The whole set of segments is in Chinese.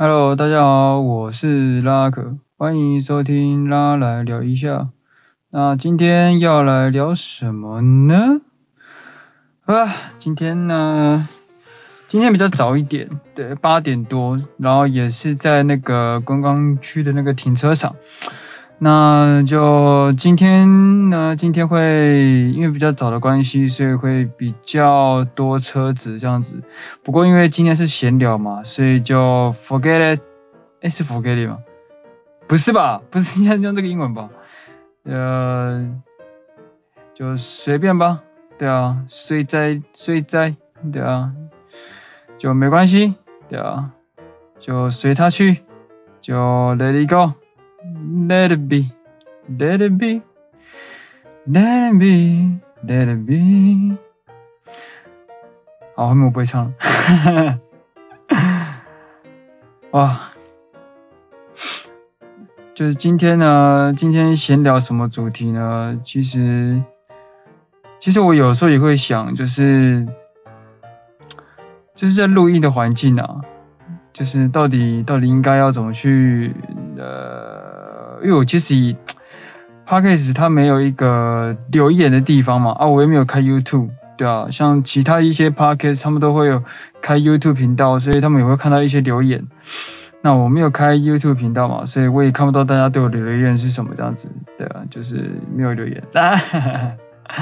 Hello，大家好，我是拉可，欢迎收听拉来聊一下。那今天要来聊什么呢？啊，今天呢，今天比较早一点，对，八点多，然后也是在那个观光区的那个停车场。那就今天呢，今天会因为比较早的关系，所以会比较多车子这样子。不过因为今天是闲聊嘛，所以就 forget it，诶，是 forget it 吗？不是吧？不是应该用这个英文吧？呃，就随便吧。对啊，随在随在，对啊，就没关系，对啊，就随他去，就 let it go。Let it be, let it be, let it be, let it be。好，后面我不会唱了。哇，就是今天呢，今天闲聊什么主题呢？其实，其实我有时候也会想，就是，就是在录音的环境啊，就是到底到底应该要怎么去呃。因为我其实 Podcast 它没有一个留言的地方嘛，啊，我也没有开 YouTube，对啊，像其他一些 Podcast 他们都会有开 YouTube 频道，所以他们也会看到一些留言。那我没有开 YouTube 频道嘛，所以我也看不到大家对我的留言是什么这样子，对啊，就是没有留言，啊，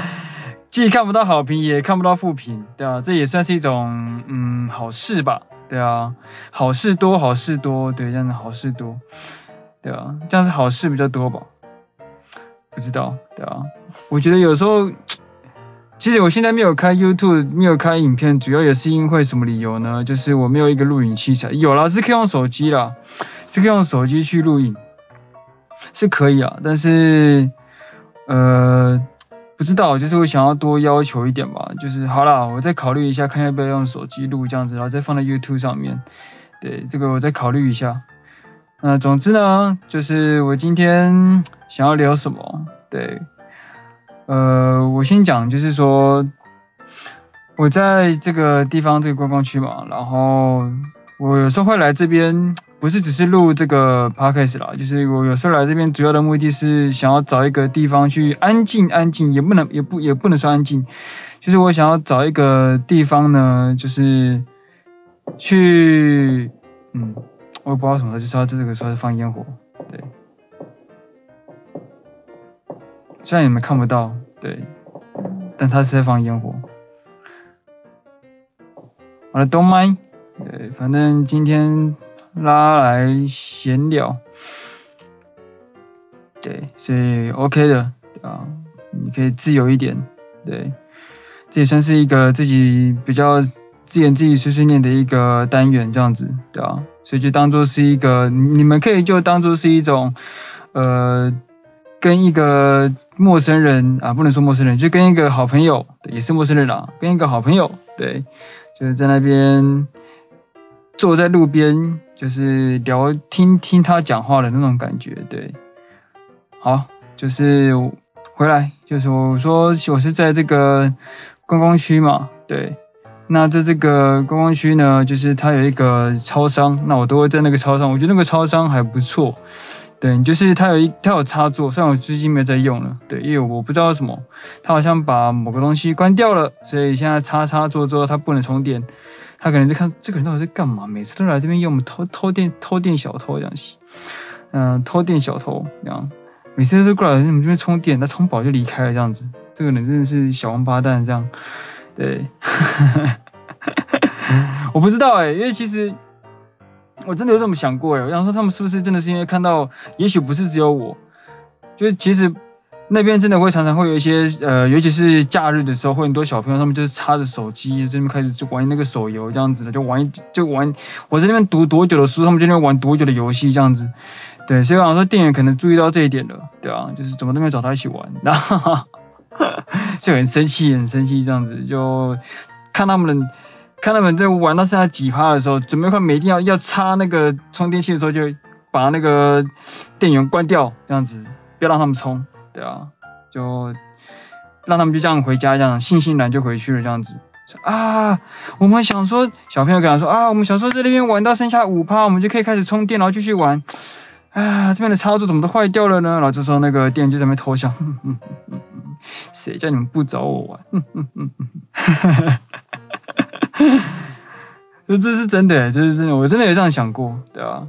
既看不到好评，也看不到负评，对啊，这也算是一种嗯好事吧，对啊，好事多，好事多，对，这样的好事多。对啊，这样是好事比较多吧？不知道，对啊，我觉得有时候，其实我现在没有开 YouTube，没有开影片，主要也是因为什么理由呢？就是我没有一个录影器材，有了，是可以用手机啦，是可以用手机去录影，是可以啊，但是，呃，不知道，就是我想要多要求一点吧，就是好啦，我再考虑一下，看要不要用手机录这样子，然后再放在 YouTube 上面，对，这个我再考虑一下。那总之呢，就是我今天想要聊什么？对，呃，我先讲，就是说我在这个地方这个观光区嘛，然后我有时候会来这边，不是只是录这个 podcast 啦，就是我有时候来这边主要的目的是想要找一个地方去安静安静，也不能也不也不能说安静，就是我想要找一个地方呢，就是去，嗯。我也不知道什么，就是他这个时候放烟火，对。虽然你们看不到，对，但他是在放烟火。好了，Don't mind，对，反正今天拉来闲聊，对，所以 OK 的，啊，你可以自由一点，对，这也算是一个自己比较自言自语碎碎念的一个单元，这样子，对吧？所以就当做是一个，你们可以就当做是一种，呃，跟一个陌生人啊，不能说陌生人，就跟一个好朋友，也是陌生人啦，跟一个好朋友，对，就是在那边坐在路边，就是聊，听听他讲话的那种感觉，对。好，就是回来，就是我说我是在这个观光区嘛，对。那在这个观光区呢，就是它有一个超商，那我都会在那个超商，我觉得那个超商还不错，对，就是它有一它有插座，虽然我最近没有在用了，对，因为我不知道什么，它好像把某个东西关掉了，所以现在插插座之后它不能充电，他可能在看这个人到底在干嘛，每次都来这边用我们偷偷电偷电小偷这样，嗯，偷电小偷这样，每次都过来我们这边充电，他充饱就离开了这样子，这个人真的是小王八蛋这样。对，我不知道哎，因为其实我真的有这么想过哎，我想说他们是不是真的是因为看到，也许不是只有我，就是其实那边真的会常常会有一些呃，尤其是假日的时候，会很多小朋友他们就是插着手机这边开始就玩那个手游这样子的，就玩就玩我在那边读多久的书，他们就在那边玩多久的游戏这样子，对，所以我想说店员可能注意到这一点了，对啊，就是怎么都没有找他一起玩，然后。就很生气，很生气这样子，就看他们，看他们在玩到现在几趴的时候，准备快没电要要插那个充电器的时候，就把那个电源关掉，这样子，不要让他们充，对啊，就让他们就这样回家，这样悻悻然就回去了，这样子，啊，我们想说，小朋友跟他说啊，我们想说在那边玩到剩下五趴，我们就可以开始充电，然后继续玩。啊，这边的插座怎么都坏掉了呢？然后这时候那个店员就在那边偷笑，谁叫你们不找我玩？哈哈哈。这是真的，这是真的，我真的有这样想过，对啊。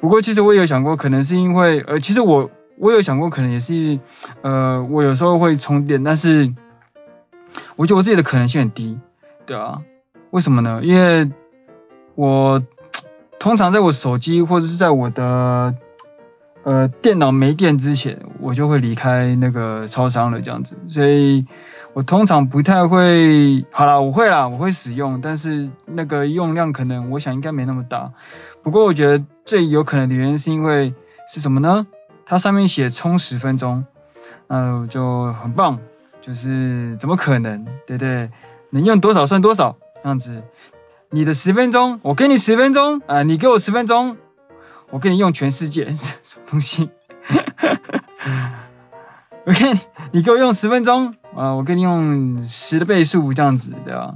不过其实我也有想过，可能是因为呃，其实我我有想过，可能也是呃，我有时候会充电，但是。我觉得我自己的可能性很低，对啊，为什么呢？因为我 通常在我手机或者是在我的呃电脑没电之前，我就会离开那个超商了，这样子，所以我通常不太会，好啦，我会啦，我会使用，但是那个用量可能我想应该没那么大。不过我觉得最有可能的原因是因为是什么呢？它上面写充十分钟，那就很棒。就是怎么可能，对不对？能用多少算多少，这样子。你的十分钟，我给你十分钟啊、你给我十分钟，我给你用全世界，什么东西？OK，你给我用十分钟啊、我给你用十的倍数，这样子，对吧？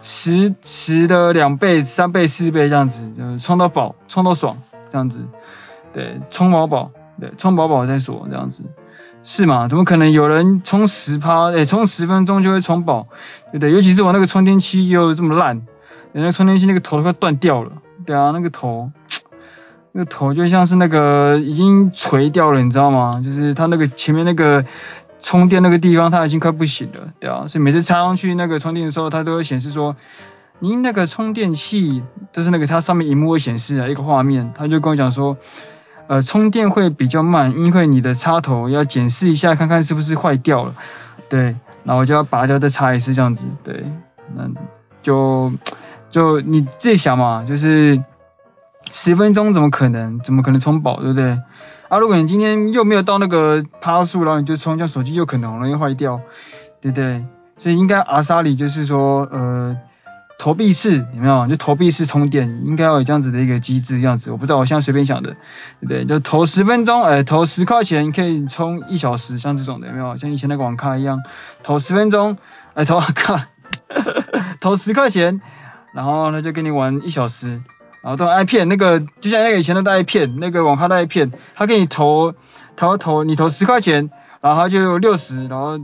十十的两倍、三倍、四倍这样子，就是充到饱，充到爽，这样子。对，充饱饱，对，充饱饱再说，这样子。是吗？怎么可能有人充十趴？哎，充十分钟就会充饱，对不对？尤其是我那个充电器又这么烂，人家充电器那个头都快断掉了。对啊，那个头，那个头就像是那个已经垂掉了，你知道吗？就是它那个前面那个充电那个地方，它已经快不行了。对啊，所以每次插上去那个充电的时候，它都会显示说，您那个充电器就是那个它上面萤幕会显示啊一个画面，他就跟我讲说。呃，充电会比较慢，因为你的插头要检视一下，看看是不是坏掉了，对，然后就要拔掉再插一次这样子，对，那就就你自己想嘛，就是十分钟怎么可能，怎么可能充饱，对不对？啊，如果你今天又没有到那个趴数，然后你就充，这样手机就可能容易坏掉，对不对？所以应该阿萨里就是说，呃。投币式有没有？就投币式充电，应该要有这样子的一个机制，这样子。我不知道，我现在随便想的，对不对？就投十分钟，哎，投十块钱可以充一小时，像这种的有没有？像以前那个网咖一样，投十分钟，哎，投网咖，投十块钱，然后呢就给你玩一小时，然后到 iPad 那个，就像那个以前的 iPad，那个网咖的 iPad，他给你投投投，你投十块钱，然后他就六十，然后，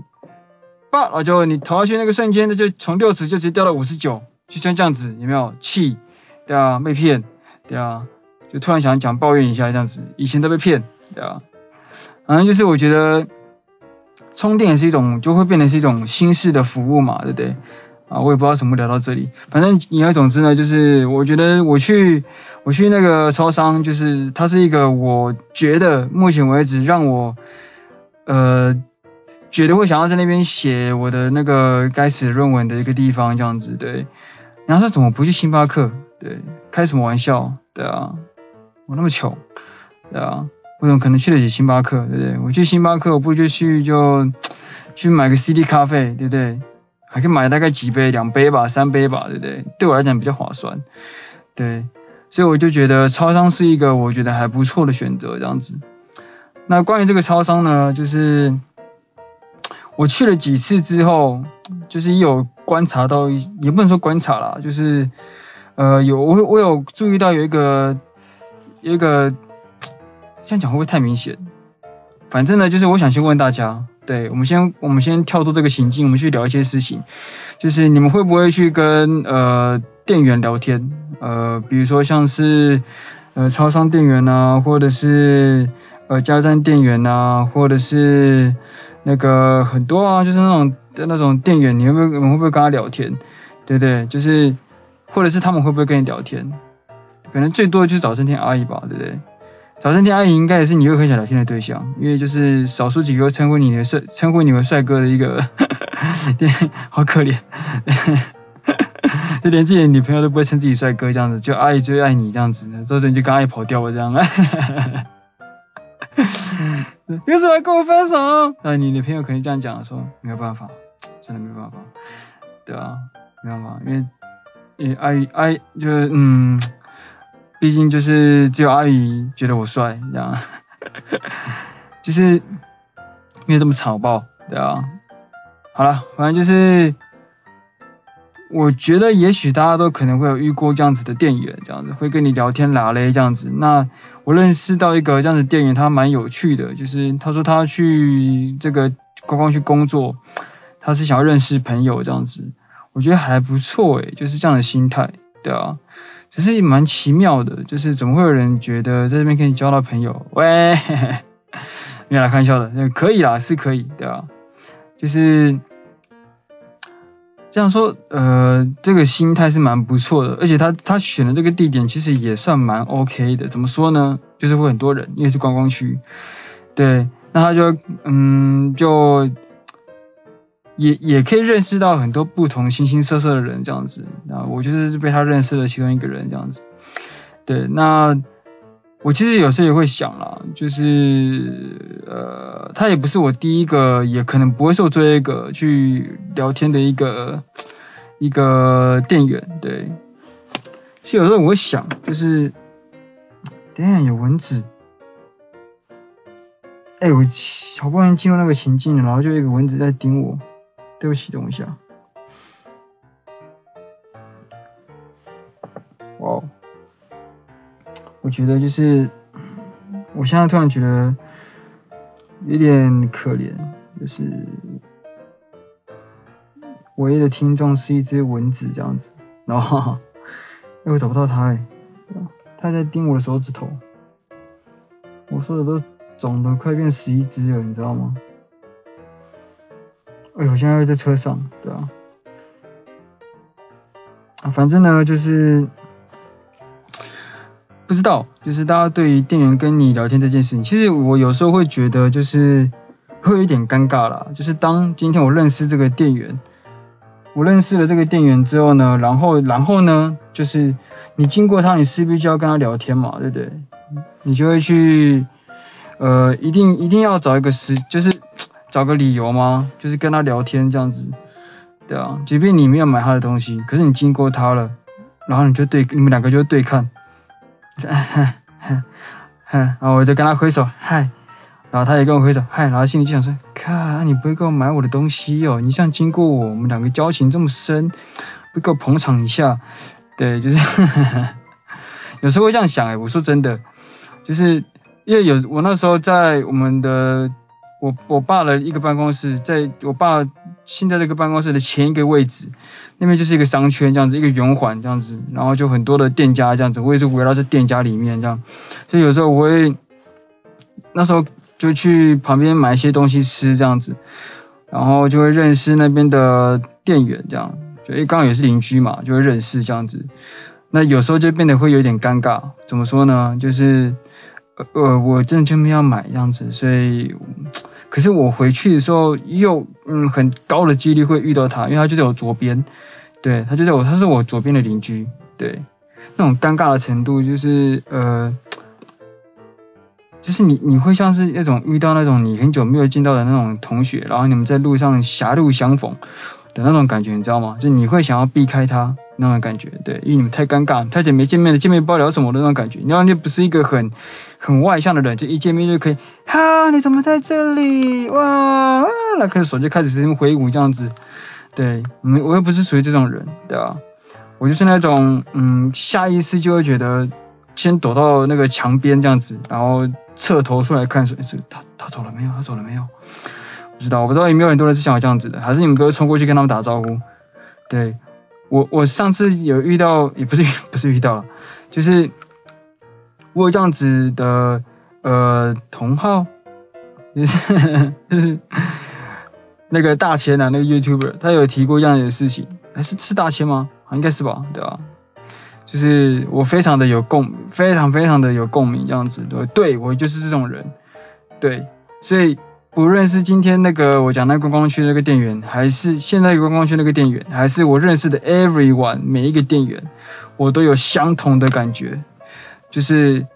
叭，然后就你投下去那个瞬间，那就从六十就直接掉到五十九。就像这样子，有没有气？对啊，被骗，对啊，就突然想讲抱怨一下这样子，以前都被骗，对啊，反正就是我觉得充电也是一种，就会变成是一种新式的服务嘛，对不对？啊，我也不知道怎么聊到这里，反正言而总之呢，就是我觉得我去我去那个超商，就是它是一个我觉得目前为止让我呃。觉得会想要在那边写我的那个该死论文的一个地方，这样子对。然后说怎么不去星巴克？对，开什么玩笑？对啊，我那么穷，对啊，我怎么可能去得起星巴克？对不对？我去星巴克，我不就去就去买个 CD 咖啡，对不对？还可以买大概几杯，两杯吧，三杯吧，对不对？对我来讲比较划算，对。所以我就觉得超商是一个我觉得还不错的选择，这样子。那关于这个超商呢，就是。我去了几次之后，就是有观察到，也不能说观察啦，就是呃有我我有注意到有一个有一个，这样讲会不会太明显？反正呢，就是我想先问大家，对，我们先我们先跳出这个情境，我们去聊一些事情，就是你们会不会去跟呃店员聊天？呃，比如说像是呃超商店员啊，或者是呃加油站店员啊，或者是。那个很多啊，就是那种的那种店员，你会不会你会不会跟他聊天？对不对？就是或者是他们会不会跟你聊天？可能最多就是早餐店阿姨吧，对不对？早餐店阿姨应该也是你会很想聊天的对象，因为就是少数几个称呼你的帅称呼你为帅哥的一个，对，好可怜，就连自己的女朋友都不会称自己帅哥这样子，就阿姨最爱你这样子，之后你就跟阿姨跑掉了这样。为什么要跟我分手？那你女朋友肯定这样讲，说没有办法，真的没办法，对啊，没办法，因为，因为阿姨阿姨就是嗯，毕竟就是只有阿姨觉得我帅，这样，就是没有这么草包，对啊，好了，反正就是我觉得也许大家都可能会有遇过这样子的店员，这样子会跟你聊天拉嘞这样子。那我认识到一个这样子店员，他蛮有趣的，就是他说他去这个观光去工作，他是想要认识朋友这样子。我觉得还不错诶，就是这样的心态，对啊，只是蛮奇妙的，就是怎么会有人觉得在这边可以交到朋友？喂，没有来开玩笑的，可以啦，是可以，对啊，就是。这样说，呃，这个心态是蛮不错的，而且他他选的这个地点其实也算蛮 OK 的。怎么说呢？就是会很多人，因为是观光区，对，那他就嗯，就也也可以认识到很多不同形形色色的人这样子。那我就是被他认识了其中一个人这样子，对，那。我其实有时候也会想啦，就是呃，他也不是我第一个，也可能不会是我最后一个去聊天的一个一个店员，对。其实有时候我会想，就是，等有蚊子，哎、我好不容易进入那个情境，然后就有一个蚊子在叮我，对不起，等一下。哇我觉得就是，我现在突然觉得有点可怜，就是唯一的听众是一只蚊子这样子，然后又找不到它哎，它在叮我的手指头，我说的都肿得快变十一只了，你知道吗？哎呦，我现在在车上，对啊，啊，反正呢就是。不知道，就是大家对于店员跟你聊天这件事情，其实我有时候会觉得就是会有一点尴尬啦。就是当今天我认识这个店员，我认识了这个店员之后呢，然后然后呢，就是你经过他，你势必就要跟他聊天嘛，对不对？你就会去呃，一定一定要找一个时，就是找个理由吗？就是跟他聊天这样子，对啊，即便你没有买他的东西，可是你经过他了，然后你就对，你们两个就对看。嗨嗨，然后我就跟他挥手嗨，然后他也跟我挥手嗨，然后心里就想说，看你不会给我买我的东西哦，你像经过我，我们两个交情这么深，不给我捧场一下，对，就是 有时候会这样想哎，我说真的，就是因为有我那时候在我们的。我我爸的一个办公室，在我爸现在这个办公室的前一个位置，那边就是一个商圈这样子，一个圆环这样子，然后就很多的店家这样子，我也是围绕在店家里面这样，所以有时候我会那时候就去旁边买一些东西吃这样子，然后就会认识那边的店员这样，就刚好也是邻居嘛，就会认识这样子，那有时候就变得会有点尴尬，怎么说呢？就是呃我真的就没有买这样子，所以。可是我回去的时候又嗯很高的几率会遇到他，因为他就在我左边，对，他就在我，他是我左边的邻居，对，那种尴尬的程度就是呃，就是你你会像是那种遇到那种你很久没有见到的那种同学，然后你们在路上狭路相逢那种感觉，你知道吗？就你会想要避开他。那种感觉，对，因为你们太尴尬，太久没见面了，见面不知道聊什么的那种感觉。你要你不是一个很很外向的人，就一见面就可以，哈，你怎么在这里？哇，那可能手就开始在那挥舞这样子。对，我我又不是属于这种人，对吧？我就是那种，嗯，下意识就会觉得先躲到那个墙边这样子，然后侧头出来看，说，诶，他他走了没有？他走了没有？不知道，我不知道有没有很多人是像我这样子的，还是你们都会冲过去跟他们打招呼？对。我我上次有遇到，也不是 不是遇到了，就是我有这样子的呃同号，就是那个大千啊，那个 YouTuber，他有提过这样的事情，还是是大千吗？应该是吧，对吧？就是我非常的有共，非常非常的有共鸣这样子，对，对我就是这种人，对，所以。不论是今天那个我讲那个观光区那个店员，还是现在观光区那个店员，还是我认识的 everyone 每一个店员，我都有相同的感觉，就是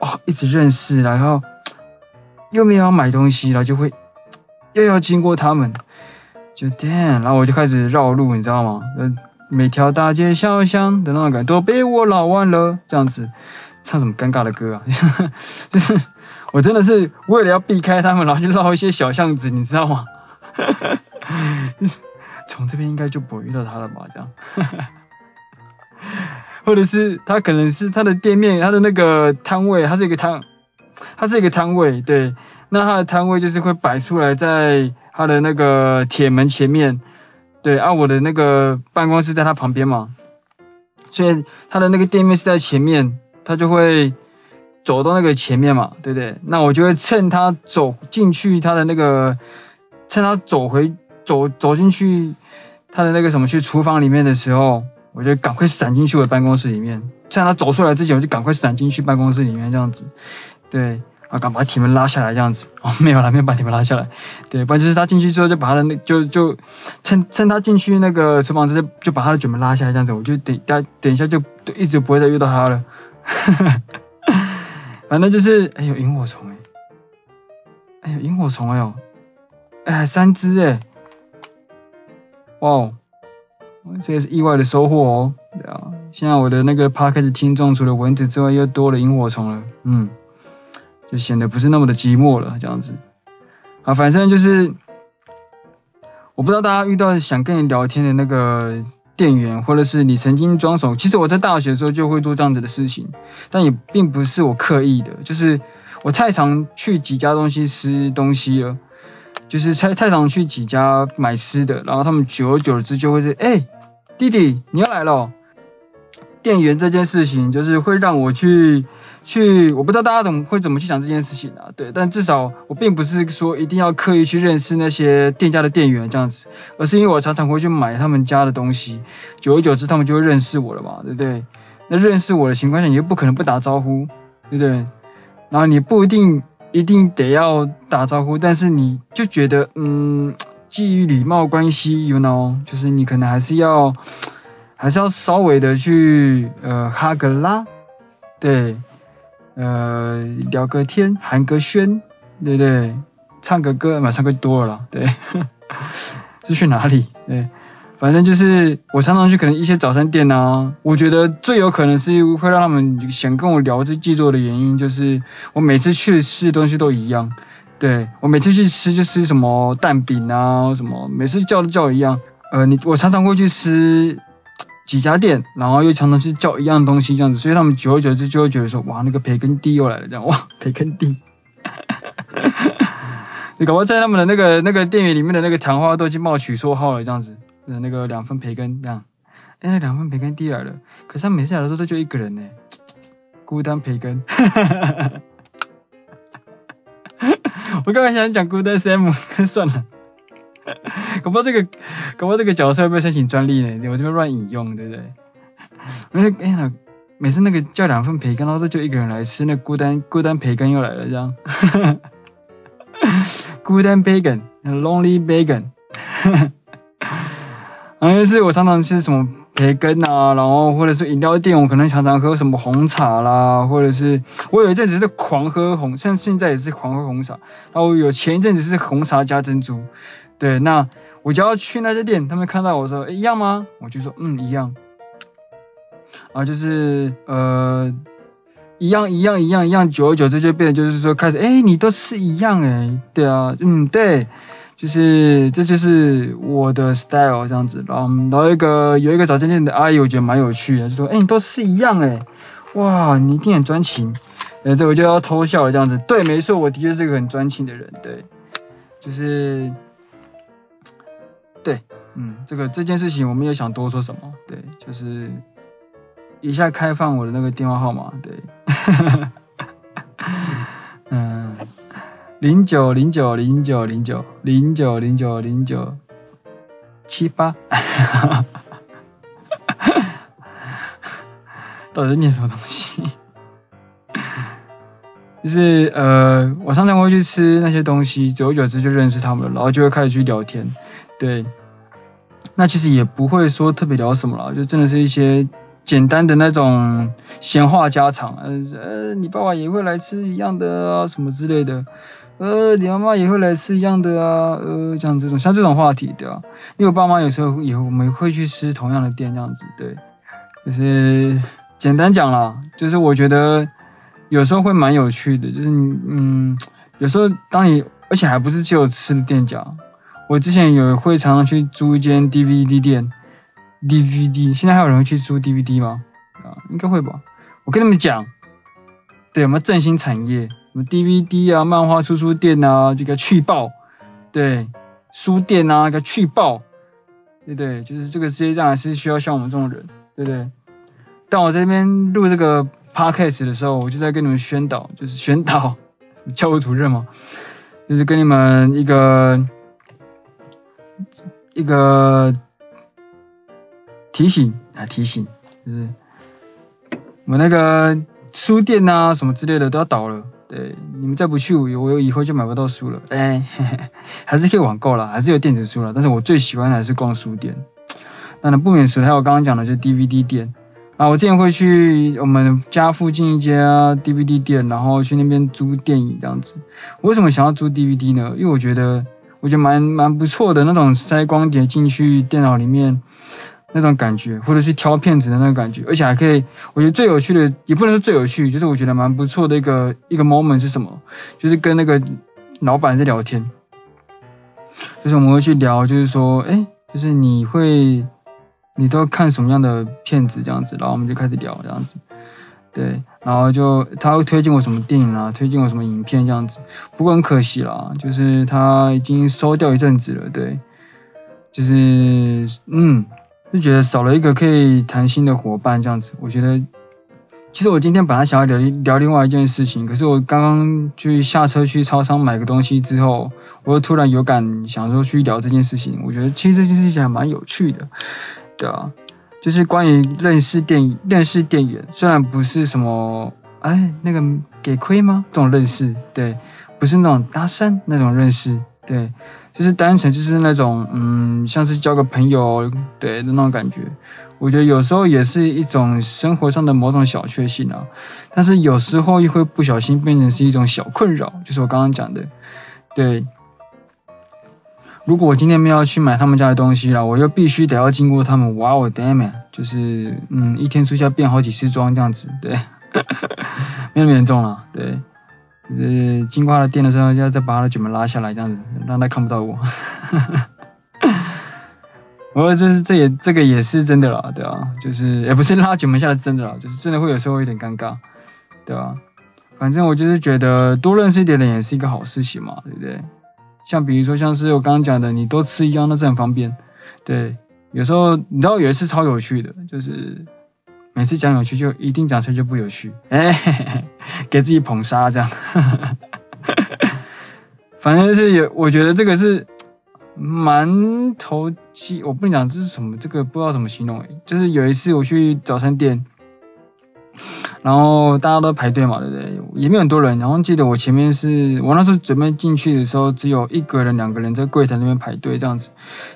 哦一直认识，然后又没有要买东西，然后就会又要经过他们，就 damn，然后我就开始绕路，你知道吗？呃，每条大街小巷的那种感觉都被我绕完了，这样子唱什么尴尬的歌啊？就是。我真的是为了要避开他们，然后去绕一些小巷子，你知道吗？哈 哈从这边应该就不会遇到他了吧？这样，哈 哈或者是他可能是他的店面，他的那个摊位，他是一个摊，他是一个摊位，对，那他的摊位就是会摆出来在他的那个铁门前面，对，啊，我的那个办公室在他旁边嘛，所以他的那个店面是在前面，他就会走到那个前面嘛，对不对？那我就会趁他走进去他的那个，趁他走回走走进去。他的那个什么去厨房里面的时候，我就赶快闪进去我办公室里面，在他走出来之前，我就赶快闪进去办公室里面这样子，对，啊，赶把铁门拉下来这样子，哦，没有了，没有把铁门拉下来，对，不然就是他进去之后就把他的那就就趁趁他进去那个厨房之后就把他的卷门拉下来这样子，我就等等等一下就就一直不会再遇到他了，反正就是哎呦萤火虫哎，哎呦萤火虫哎呦，哎三只哎。哇哦，这也是意外的收获哦。对啊，现在我的那个 podcast 听众除了蚊子之外，又多了萤火虫了。嗯，就显得不是那么的寂寞了，这样子。啊，反正就是，我不知道大家遇到想跟你聊天的那个店员，或者是你曾经装手。其实我在大学的时候就会做这样子的事情，但也并不是我刻意的，就是我太常去几家东西吃东西了。就是太太常去几家买吃的，然后他们久而久之就会是，哎、弟弟你要来了。店员这件事情就是会让我去去，我不知道大家怎么会怎么去想这件事情啊？对，但至少我并不是说一定要刻意去认识那些店家的店员这样子，而是因为我常常会去买他们家的东西，久而久之他们就会认识我了嘛，对不对？那认识我的情况下，你又不可能不打招呼，对不对？然后你不一定。一定得要打招呼，但是你就觉得，嗯，基于礼貌关系，you know，就是你可能还是要，还是要稍微的去，呃，哈个拉，对，呃，聊个天，寒个暄，对不对？唱个歌，嘛，唱歌多了啦，对，是去哪里？对。反正就是我常常去可能一些早餐店啊，我觉得最有可能是会让他们想跟我聊这制作的原因，就是我每次去吃的东西都一样，对，我每次去吃就吃什么蛋饼啊什么，每次叫都叫一样。呃，你我常常会去吃几家店，然后又常常去叫一样东西这样子，所以他们久而久之就会觉得说，哇，那个培根地又来了这样，哇，培根地，你搞不好在他们的那个那个店员里面的那个谈话都已经冒取绰号了这样子。呃，那个两份培根这样，哎，那两份培根递来了，可是他每次来的时候都就一个人呢，孤单培根，我刚刚想讲孤单 Sam，算了，搞不这个，搞不这个角色会不会申请专利呢？我这边乱引用，对不对？我说，哎呀，每次那个叫两份培根，然后就一个人来吃，那孤单孤单培根又来了这样，孤单 bacon，lonely bacon，哈哈。反正是我常常吃什么培根啊，然后或者是饮料店，我可能常常喝什么红茶啦，或者是我有一阵子是狂喝红，像现在也是狂喝红茶，然后有前一阵子是红茶加珍珠，对，那我只要去那些店，他们看到我说，一样吗？我就说，嗯，一样，啊，就是呃，一样一样一样一样，久而久之就变就是说开始，诶，你都是一样诶，对啊，嗯，对。就是这就是我的 style 这样子，然后然后一个有一个早餐店的阿姨，我觉得蛮有趣的，就说，哎，你都是一样哎，哇，你一定很专情，呃，这我就要偷笑了这样子，对，没错，我的确是个很专情的人，对，就是，嗯，这个这件事情我没有想多说什么，对，就是以下开放我的那个电话号码，对，哈哈哈，嗯。零九零九零九零九零九零九零九七八，到底念什么东西？就是呃，我常常会去吃那些东西，久而久之就认识他们了，然后就会开始去聊天。对，那其实也不会说特别聊什么了，就真的是一些简单的那种闲话家常。呃，你爸爸也会来吃一样的啊，什么之类的。呃，你妈妈也会来吃一样的啊，呃，像这种像这种话题对吧？因为我爸妈有时候也我们会去吃同样的店这样子，对，就是简单讲啦，就是我觉得有时候会蛮有趣的，就是嗯，有时候当你而且还不是只有吃的店家，我之前有会常常去租一间 DVD 店，DVD，现在还有人会去租 DVD 吗？啊，应该会吧。我跟你们讲，对，我们振兴产业？什么 DVD 啊，漫画出书店啊，这个去爆，对，书店啊，给去爆，对对？就是这个世界上还是需要像我们这种人，对不对？但我在这边录这个 podcast 的时候，我就在跟你们宣导，就是宣导，教务主任嘛，就是跟你们一个。一个提醒啊，提醒，就是我那个书店啊，什么之类的都要倒了。对，你们再不去，我我以后就买不到书了。哎，嘿嘿，还是可以网购啦，还是有电子书啦。但是我最喜欢的还是逛书店。当然不免俗，还有刚刚讲的，就 DVD 店啊。我之前会去我们家附近一家 DVD 店，然后去那边租电影这样子。我为什么想要租 DVD 呢？因为我觉得。我觉得蛮蛮不错的那种塞光碟进去电脑里面那种感觉，或者去挑片子的那种感觉，而且还可以，我觉得最有趣的也不能说最有趣，就是我觉得蛮不错的一个一个 moment 是什么？就是跟那个老板在聊天，就是我们会去聊，就是说，哎，就是你会你都看什么样的片子这样子，然后我们就开始聊这样子。对，然后就他会推荐我什么电影啊，推荐我什么影片这样子。不过很可惜啦，就是他已经收掉一阵子了。对，就是嗯，就觉得少了一个可以谈心的伙伴这样子。我觉得，其实我今天本来想要聊聊另外一件事情，可是我刚刚去下车去超商买个东西之后，我又突然有感想说去聊这件事情。我觉得其实这件事情还蛮有趣的，对啊。就是关于认识店认识店员，虽然不是什么哎那个给亏吗？这种认识，对，不是那种搭讪那种认识，对，就是单纯就是那种嗯，像是交个朋友，对的那种感觉。我觉得有时候也是一种生活上的某种小确幸啊，但是有时候又会不小心变成是一种小困扰，就是我刚刚讲的，对。如果我今天没有去买他们家的东西了，我又必须得要经过他们，哇哦，damn 就是嗯，一天出去要变好几次装这样子，对，没那么严重了，对，就是经过他的店的时候，要再把他的卷门拉下来这样子，让他看不到我，不过这是这也这个也是真的啦，对啊，就是也不是拉卷门下来真的啦，就是真的会有时候有点尴尬，对吧？反正我就是觉得多认识一点人也是一个好事情嘛，对不对？像比如说，像是我刚刚讲的，你多吃一样那是很方便。对，有时候你知道有一次超有趣的，就是每次讲有趣就一定讲出来就不有趣，哎、欸，给自己捧杀这样。反正是有，我觉得这个是蛮投机，我不能讲这是什么，这个不知道怎么形容，就是有一次我去早餐店。然后大家都排队嘛，对不对？也没有很多人。然后记得我前面是我那时候准备进去的时候，只有一个人、两个人在柜台那边排队这样子。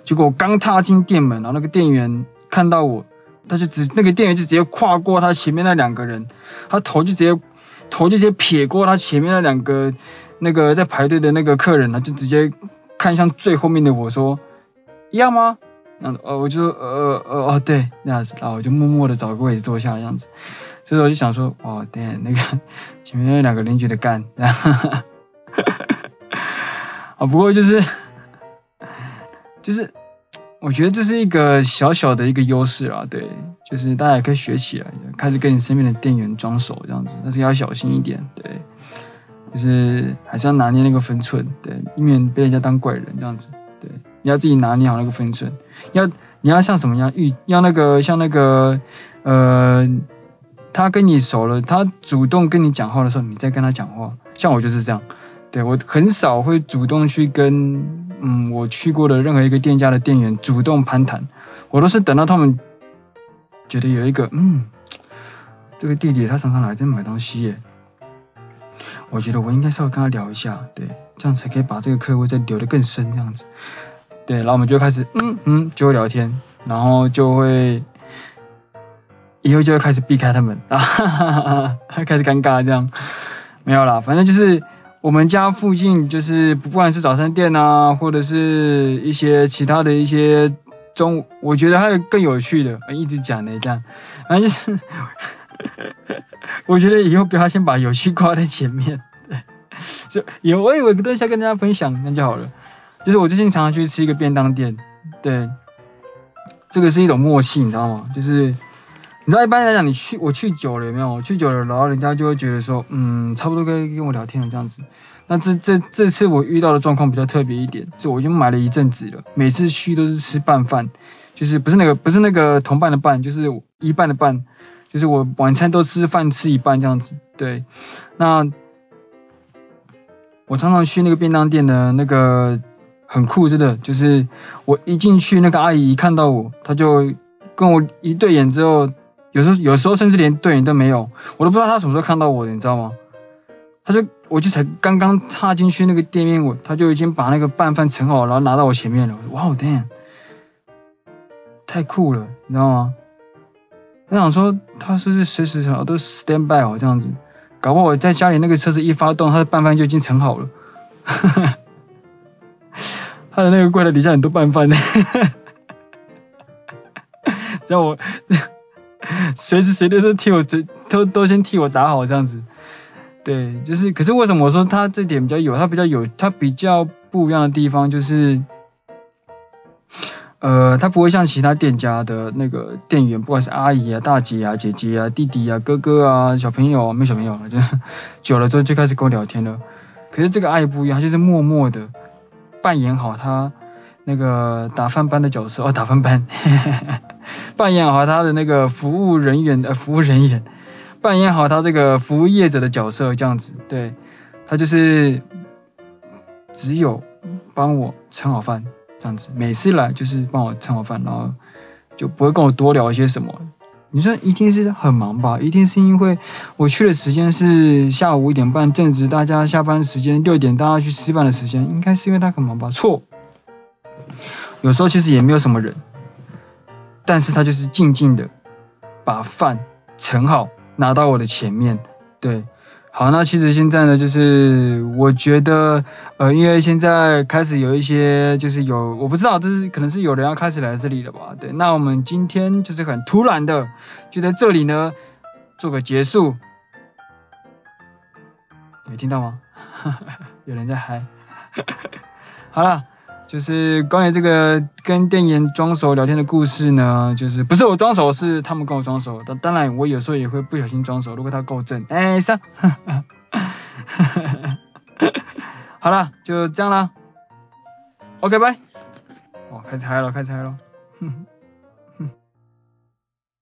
结果我刚踏进店门，然后那个店员看到我，他就直那个店员就直接跨过他前面那两个人，他头就直接头就直接撇过他前面那两个那个在排队的那个客人了，就直接看向最后面的我说一样吗？然后呃我就呃呃哦对那样子，然后我就默默的找个位置坐下这样子。所以我就想说，哦，对，那个前面那两个邻居的干，哈哈哈，啊，不过就是，就是，我觉得这是一个小小的一个优势啊，对，就是大家也可以学起来，开始跟你身边的店员装熟这样子，但是要小心一点，对，就是还是要拿捏那个分寸，对，以免被人家当怪人这样子，对，你要自己拿捏好那个分寸，要你要像什么样，遇要那个像那个呃。他跟你熟了，他主动跟你讲话的时候，你再跟他讲话。像我就是这样，对，我很少会主动去跟嗯我去过的任何一个店家的店员主动攀谈，我都是等到他们觉得有一个嗯这个弟弟他常常来这买东西耶，我觉得我应该稍微跟他聊一下，对，这样才可以把这个客户再留得更深这样子，对，然后我们就开始嗯嗯就会聊天，然后就会。以后就会开始避开他们。啊，哈哈哈，开始尴尬这样，没有啦，反正就是我们家附近就是不管是早餐店啊，或者是一些其他的一些中午，我觉得还有更有趣的，一直讲的这样，反正就是，我觉得以后不要先把有趣挂在前面，对，就有我有个东西要跟大家分享，那就好了，就是我最近常常去吃一个便当店，对，这个是一种默契，你知道吗？就是。你知道一般来讲，你去我去久了有没有？我去久了，然后人家就会觉得说，嗯，差不多可以跟我聊天了这样子。那这这这次我遇到的状况比较特别一点，就我已经买了一阵子了，每次去都是吃拌饭，就是不是那个不是那个同伴的伴，就是一半的半，就是我晚餐都吃饭吃一半这样子。对，那我常常去那个便当店的那个很酷，真的，就是我一进去，那个阿姨一看到我，她就跟我一对眼之后。有时候，有时候甚至连对眼都没有，我都不知道他什么时候看到我的，你知道吗？他就，我就才刚刚踏进去那个店面，我他就已经把那个拌饭盛好，然后拿到我前面了。哇哦天太酷了，你知道吗？我想说，他是不是随时想都 stand by 哦，这样子，搞不好我在家里那个车子一发动，他的拌饭就已经盛好了。哈哈，他的那个柜台底下很多拌饭，哈哈哈，让我。随时随地都替我都都先替我打好这样子，对，就是，可是为什么我说他这点比较有，他比较有，他比较不一样的地方就是，呃，他不会像其他店家的那个店员，不管是阿姨啊、大姐啊、姐姐啊、弟弟啊、哥哥啊、小朋友啊，没小朋友了，就 久了之后就开始跟我聊天了。可是这个阿姨不一样，他就是默默的扮演好他那个打饭班的角色哦，打饭班。扮演好他的那个服务人员的、呃、服务人员，扮演好他这个服务业者的角色，这样子，对，他就是只有帮我盛好饭，这样子，每次来就是帮我盛好饭，然后就不会跟我多聊一些什么。你说一定是很忙吧？一定是因为我去的时间是下午五点半，正值大家下班时间，六点大家去吃饭的时间，应该是因为他很忙吧？错，有时候其实也没有什么人。但是他就是静静的把饭盛好，拿到我的前面。对，好，那其实现在呢，就是我觉得，呃，因为现在开始有一些，就是有，我不知道，就是可能是有人要开始来这里了吧？对，那我们今天就是很突然的，就在这里呢做个结束。有听到吗？有人在嗨。好了。就是关于这个跟店员装熟聊天的故事呢，就是不是我装熟，是他们跟我装熟。当当然，我有时候也会不小心装熟，如果他够正。哎，上，好了，就这样了。OK，拜。哦，开拆了，开始嗨了。